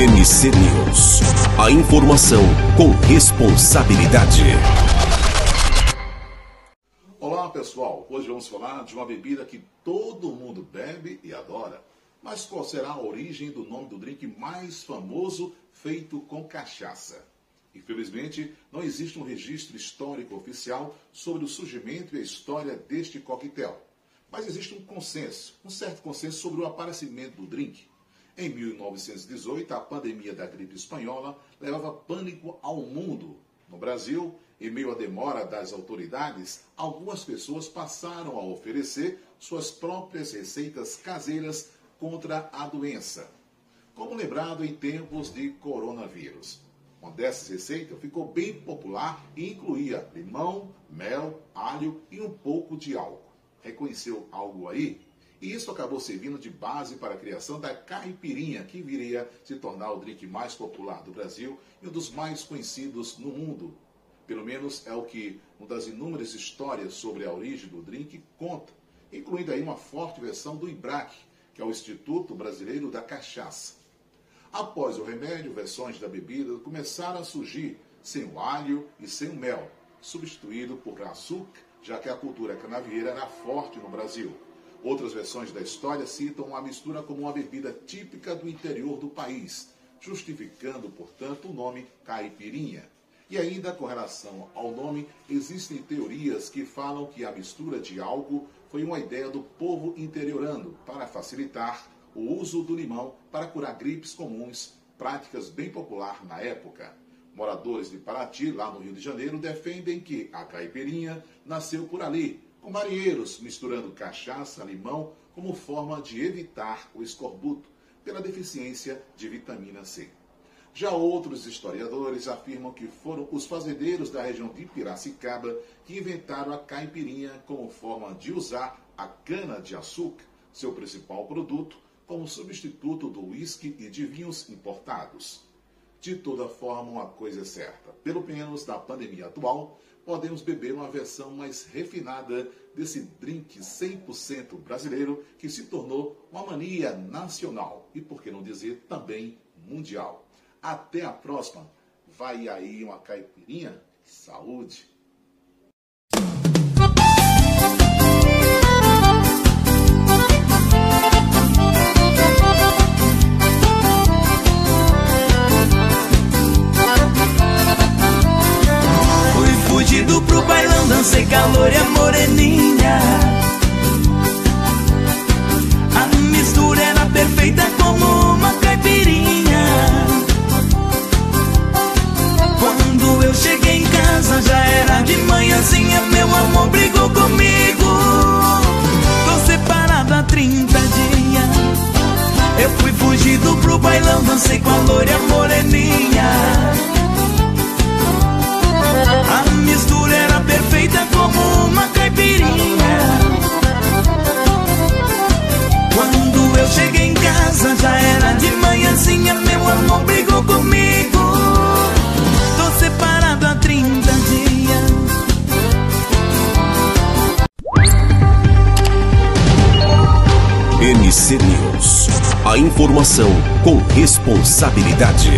NC News. A informação com responsabilidade. Olá pessoal, hoje vamos falar de uma bebida que todo mundo bebe e adora. Mas qual será a origem do nome do drink mais famoso feito com cachaça? Infelizmente, não existe um registro histórico oficial sobre o surgimento e a história deste coquetel. Mas existe um consenso, um certo consenso sobre o aparecimento do drink. Em 1918, a pandemia da gripe espanhola levava pânico ao mundo. No Brasil, em meio à demora das autoridades, algumas pessoas passaram a oferecer suas próprias receitas caseiras contra a doença, como lembrado em tempos de coronavírus. Uma dessas receitas ficou bem popular e incluía limão, mel, alho e um pouco de álcool. Reconheceu algo aí? E isso acabou servindo de base para a criação da caipirinha, que viria se tornar o drink mais popular do Brasil e um dos mais conhecidos no mundo. Pelo menos é o que uma das inúmeras histórias sobre a origem do drink conta, incluindo aí uma forte versão do IBRAC, que é o Instituto Brasileiro da Cachaça. Após o remédio, versões da bebida começaram a surgir sem o alho e sem o mel, substituído por açúcar, já que a cultura canavieira era forte no Brasil. Outras versões da história citam a mistura como uma bebida típica do interior do país, justificando, portanto, o nome caipirinha. E ainda com relação ao nome, existem teorias que falam que a mistura de álcool foi uma ideia do povo interiorando para facilitar o uso do limão para curar gripes comuns, práticas bem popular na época. Moradores de Paraty, lá no Rio de Janeiro, defendem que a caipirinha nasceu por ali, com marinheiros misturando cachaça, limão, como forma de evitar o escorbuto pela deficiência de vitamina C. Já outros historiadores afirmam que foram os fazendeiros da região de Piracicaba que inventaram a caipirinha como forma de usar a cana-de-açúcar, seu principal produto, como substituto do uísque e de vinhos importados. De toda forma, uma coisa é certa: pelo menos na pandemia atual, podemos beber uma versão mais refinada desse drink 100% brasileiro que se tornou uma mania nacional e, por que não dizer, também mundial. Até a próxima. Vai aí uma caipirinha? Saúde! Bailão, dancei calor e a moreninha. A mistura era perfeita como uma caipirinha. Quando eu cheguei em casa já era de manhãzinha, meu amor brigou comigo. Tô separado há 30 dias. Eu fui fugido pro bailão, dancei com a loira moreninha. NC News. A informação com responsabilidade.